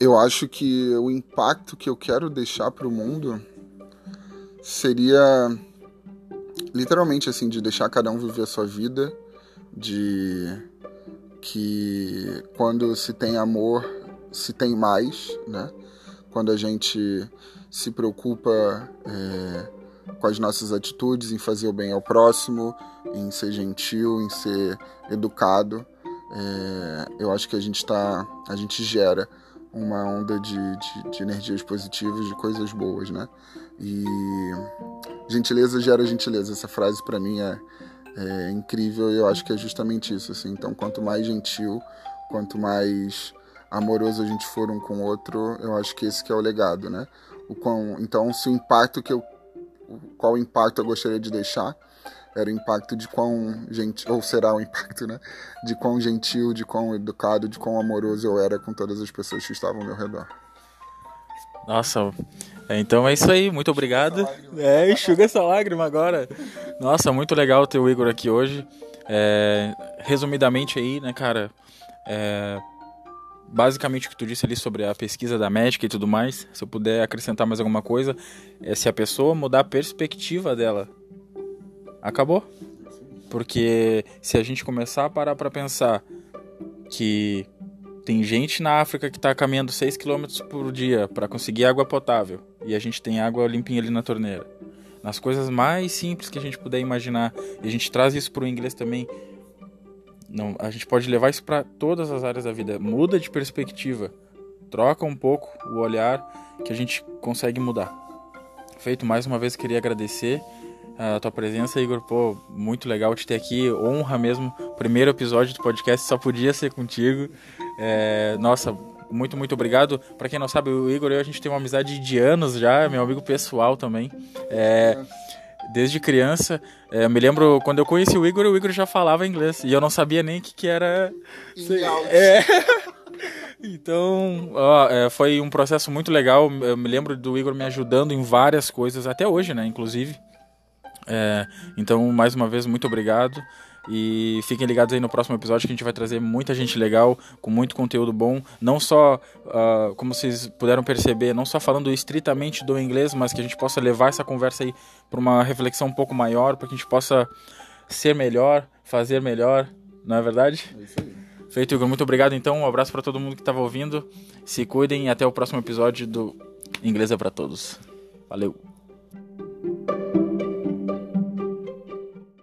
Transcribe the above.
eu acho que o impacto que eu quero deixar para o mundo seria literalmente assim de deixar cada um viver a sua vida, de que quando se tem amor se tem mais, né? Quando a gente se preocupa é, com as nossas atitudes, em fazer o bem ao próximo, em ser gentil, em ser educado, é, eu acho que a gente tá, a gente gera uma onda de, de, de, energias positivas, de coisas boas, né? E gentileza gera gentileza. Essa frase para mim é, é incrível e eu acho que é justamente isso. Assim. Então, quanto mais gentil, quanto mais amoroso a gente for um com o outro, eu acho que esse que é o legado, né? O quão, então, se o impacto que eu, qual impacto eu gostaria de deixar era o impacto de quão gentil, ou será o impacto, né? De quão gentil, de quão educado, de quão amoroso eu era com todas as pessoas que estavam ao meu redor. Nossa, então é isso aí, muito obrigado. É, enxuga essa lágrima agora. Nossa, muito legal ter o Igor aqui hoje. É, resumidamente aí, né, cara? É, basicamente o que tu disse ali sobre a pesquisa da médica e tudo mais, se eu puder acrescentar mais alguma coisa, é se a pessoa mudar a perspectiva dela acabou. Porque se a gente começar a parar para pensar que tem gente na África que está caminhando 6 km por dia para conseguir água potável e a gente tem água limpinha ali na torneira. Nas coisas mais simples que a gente puder imaginar, e a gente traz isso para o inglês também. Não, a gente pode levar isso para todas as áreas da vida. Muda de perspectiva, troca um pouco o olhar que a gente consegue mudar. Feito mais uma vez, queria agradecer a tua presença, Igor. Pô, muito legal te ter aqui. Honra mesmo. Primeiro episódio do podcast só podia ser contigo. É, nossa, muito, muito obrigado. Para quem não sabe, o Igor e eu, a gente tem uma amizade de anos já, meu amigo pessoal também. É, desde criança. É, eu me lembro quando eu conheci o Igor, o Igor já falava inglês. E eu não sabia nem o que, que era. É. Então, ó, é, foi um processo muito legal. Eu me lembro do Igor me ajudando em várias coisas, até hoje, né? Inclusive. É, então, mais uma vez, muito obrigado. E fiquem ligados aí no próximo episódio que a gente vai trazer muita gente legal, com muito conteúdo bom. Não só, uh, como vocês puderam perceber, não só falando estritamente do inglês, mas que a gente possa levar essa conversa aí para uma reflexão um pouco maior, para que a gente possa ser melhor, fazer melhor. Não é verdade? É isso aí. Feito, Igor. Muito obrigado, então. Um abraço para todo mundo que estava ouvindo. Se cuidem e até o próximo episódio do Inglês é para Todos. Valeu!